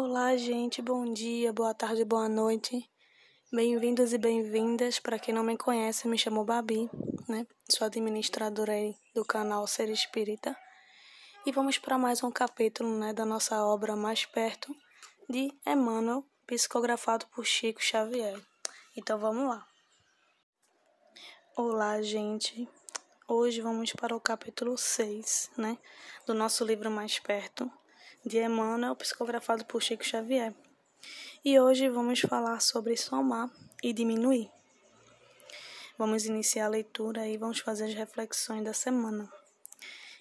Olá, gente, bom dia, boa tarde, boa noite. Bem-vindos e bem-vindas. Para quem não me conhece, me chamo Babi, né? Sou administradora aí do canal Ser Espírita. E vamos para mais um capítulo, né, da nossa obra Mais Perto de Emmanuel, psicografado por Chico Xavier. Então vamos lá. Olá, gente. Hoje vamos para o capítulo 6, né, do nosso livro Mais Perto de Emmanuel, psicografado por Chico Xavier. E hoje vamos falar sobre somar e diminuir. Vamos iniciar a leitura e vamos fazer as reflexões da semana.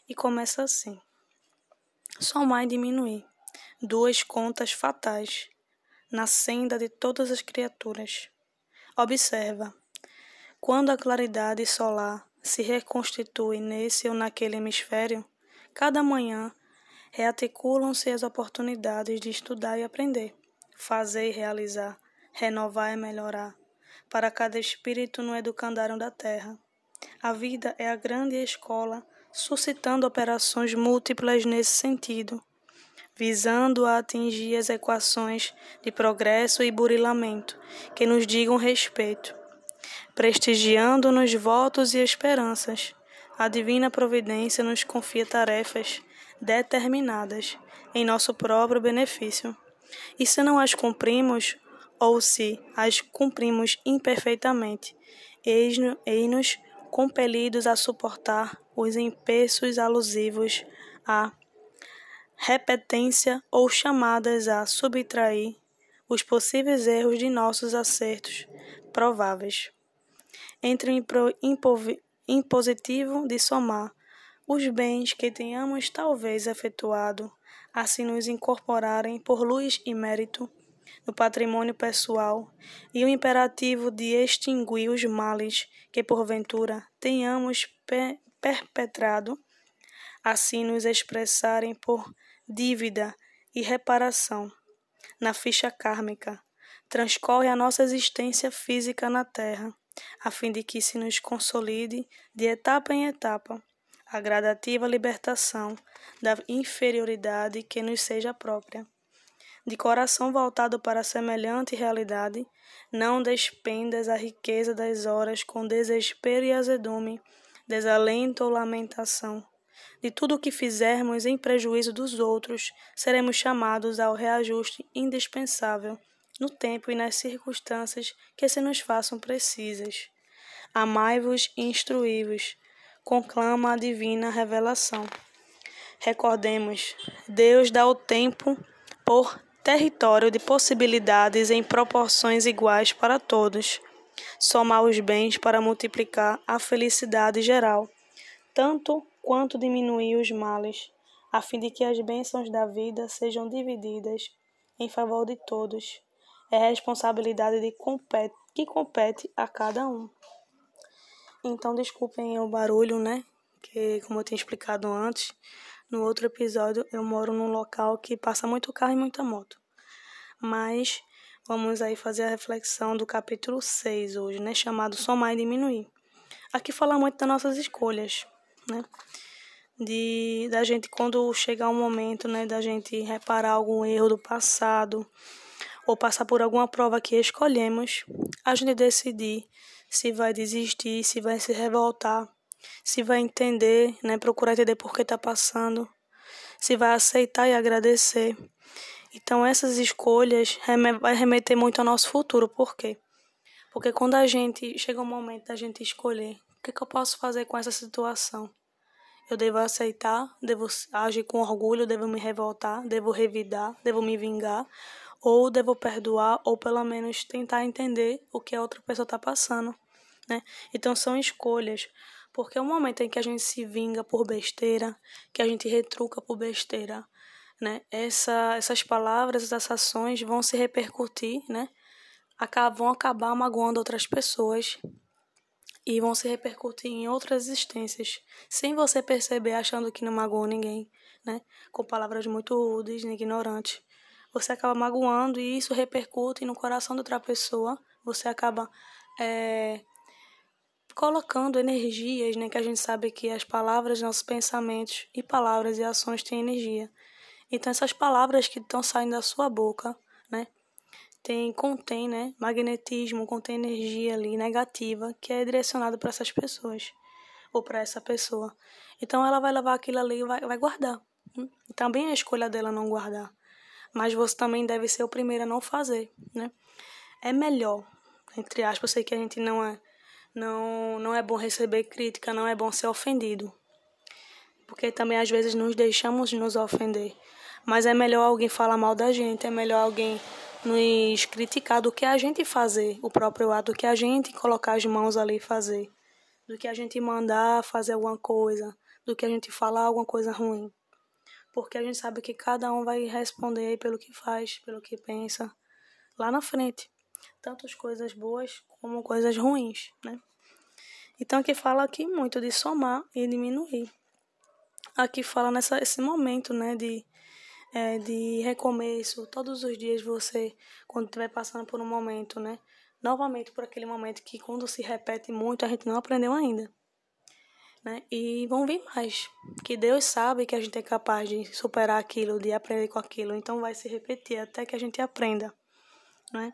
E começa assim: Somar e diminuir. Duas contas fatais na senda de todas as criaturas. Observa. Quando a claridade solar se reconstitui nesse ou naquele hemisfério, cada manhã rearticulam-se as oportunidades de estudar e aprender, fazer e realizar, renovar e melhorar, para cada espírito no educandário da terra. A vida é a grande escola, suscitando operações múltiplas nesse sentido, visando a atingir as equações de progresso e burilamento que nos digam respeito, prestigiando-nos votos e esperanças. A divina providência nos confia tarefas determinadas em nosso próprio benefício. E se não as cumprimos, ou se as cumprimos imperfeitamente, eis-nos compelidos a suportar os empeços alusivos à repetência ou chamadas a subtrair os possíveis erros de nossos acertos prováveis. Entre o impositivo de somar os bens que tenhamos talvez efetuado, assim nos incorporarem por luz e mérito no patrimônio pessoal, e o imperativo de extinguir os males que porventura tenhamos perpetrado, assim nos expressarem por dívida e reparação. Na ficha kármica, transcorre a nossa existência física na Terra, a fim de que se nos consolide de etapa em etapa a gradativa libertação da inferioridade que nos seja própria. De coração voltado para semelhante realidade, não despendas a riqueza das horas com desespero e azedume, desalento ou lamentação. De tudo o que fizermos em prejuízo dos outros, seremos chamados ao reajuste indispensável no tempo e nas circunstâncias que se nos façam precisas. Amai-vos e instruí-vos, conclama a divina revelação. Recordemos, Deus dá o tempo por território de possibilidades em proporções iguais para todos. Somar os bens para multiplicar a felicidade geral, tanto quanto diminuir os males, a fim de que as bênçãos da vida sejam divididas em favor de todos. É responsabilidade de compete, que compete a cada um. Então, desculpem o barulho, né? Que, como eu tinha explicado antes, no outro episódio, eu moro num local que passa muito carro e muita moto. Mas vamos aí fazer a reflexão do capítulo 6 hoje, né? Chamado Somar e Diminuir. Aqui fala muito das nossas escolhas, né? De, da gente, quando chegar um momento, né? Da gente reparar algum erro do passado ou passar por alguma prova que escolhemos, a gente decidir se vai desistir, se vai se revoltar, se vai entender, né, procurar entender por que está passando, se vai aceitar e agradecer. Então essas escolhas vai remeter muito ao nosso futuro, por quê? Porque quando a gente chega um momento da gente escolher, o que, que eu posso fazer com essa situação? Eu devo aceitar, devo agir com orgulho, devo me revoltar, devo revidar, devo me vingar, ou devo perdoar, ou pelo menos tentar entender o que a outra pessoa está passando, né? Então são escolhas, porque é o momento em que a gente se vinga por besteira, que a gente retruca por besteira, né? Essa, essas palavras, essas ações vão se repercutir, né? vão acabar magoando outras pessoas e vão se repercutir em outras existências, sem você perceber, achando que não magoou ninguém, né? Com palavras muito rudes, ignorantes você acaba magoando e isso repercute no coração da outra pessoa. Você acaba é, colocando energias, né? Que a gente sabe que as palavras, nossos pensamentos e palavras e ações têm energia. Então essas palavras que estão saindo da sua boca, né, tem contém, né, magnetismo, contém energia ali negativa que é direcionada para essas pessoas ou para essa pessoa. Então ela vai levar aquilo ali e vai, vai guardar. Hum? Também é a escolha dela não guardar. Mas você também deve ser o primeiro a não fazer, né? É melhor, entre aspas, eu sei que a gente não é não não é bom receber crítica, não é bom ser ofendido. Porque também às vezes nos deixamos nos ofender. Mas é melhor alguém falar mal da gente, é melhor alguém nos criticar do que a gente fazer o próprio ato, do que a gente colocar as mãos ali e fazer, do que a gente mandar fazer alguma coisa, do que a gente falar alguma coisa ruim. Porque a gente sabe que cada um vai responder pelo que faz, pelo que pensa lá na frente. Tanto as coisas boas como coisas ruins, né? Então aqui fala aqui muito de somar e diminuir. Aqui fala nessa esse momento, né, de é, de recomeço. Todos os dias você, quando estiver passando por um momento, né, novamente por aquele momento que quando se repete muito a gente não aprendeu ainda né? E vão vir mais. Que Deus sabe que a gente é capaz de superar aquilo, de aprender com aquilo. Então vai se repetir até que a gente aprenda, né?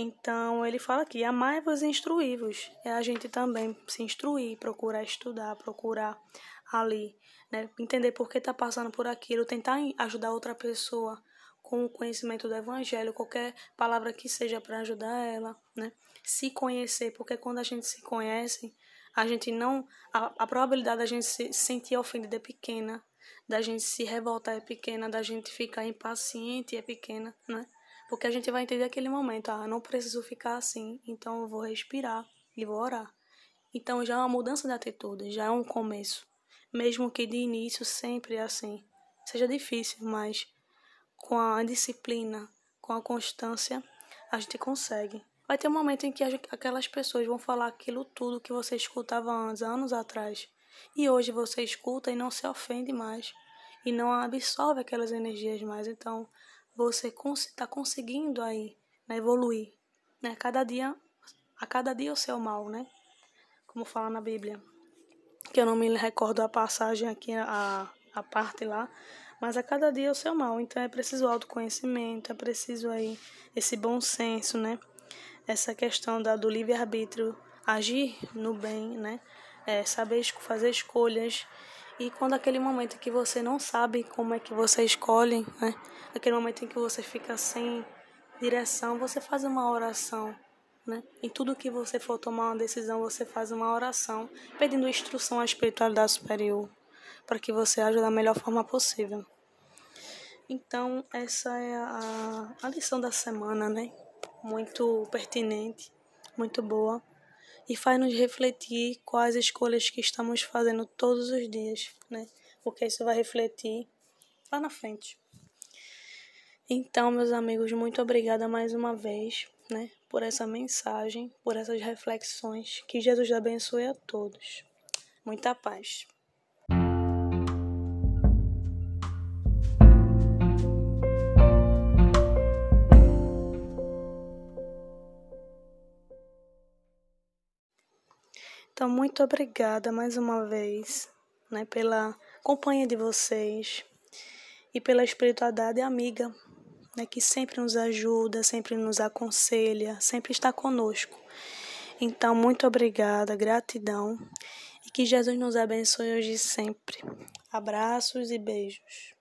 Então ele fala aqui: amai-vos e instruí-vos. É a gente também se instruir, procurar estudar, procurar ali, né? Entender por que está passando por aquilo, tentar ajudar outra pessoa com o conhecimento do evangelho, qualquer palavra que seja para ajudar ela, né? Se conhecer, porque quando a gente se conhece, a gente não. A, a probabilidade da gente se sentir ofendida é pequena, da gente se revoltar é pequena, da gente ficar impaciente é pequena, né? Porque a gente vai entender aquele momento, ah, não preciso ficar assim, então eu vou respirar e vou orar. Então já é uma mudança de atitude, já é um começo. Mesmo que de início sempre é assim. Seja difícil, mas com a disciplina, com a constância, a gente consegue. Vai ter um momento em que aquelas pessoas vão falar aquilo tudo que você escutava antes, anos atrás. E hoje você escuta e não se ofende mais. E não absorve aquelas energias mais. Então, você está conseguindo aí né, evoluir. Né? Cada dia, a cada dia o seu mal, né? Como fala na Bíblia. Que eu não me recordo a passagem aqui, a, a parte lá. Mas a cada dia o seu mal. Então é preciso autoconhecimento, é preciso aí esse bom senso, né? essa questão da, do livre-arbítrio, agir no bem, né? É, saber fazer escolhas. E quando aquele momento que você não sabe como é que você escolhe, né? Aquele momento em que você fica sem direção, você faz uma oração, né? Em tudo que você for tomar uma decisão, você faz uma oração, pedindo instrução à espiritualidade superior, para que você aja da melhor forma possível. Então, essa é a, a lição da semana, né? muito pertinente, muito boa e faz nos refletir quais escolhas que estamos fazendo todos os dias, né? Porque isso vai refletir lá na frente. Então, meus amigos, muito obrigada mais uma vez, né, por essa mensagem, por essas reflexões. Que Jesus abençoe a todos. Muita paz. Então, muito obrigada mais uma vez, né, pela companhia de vocês e pela espiritualidade amiga, né, que sempre nos ajuda, sempre nos aconselha, sempre está conosco. Então, muito obrigada, gratidão e que Jesus nos abençoe hoje e sempre. Abraços e beijos.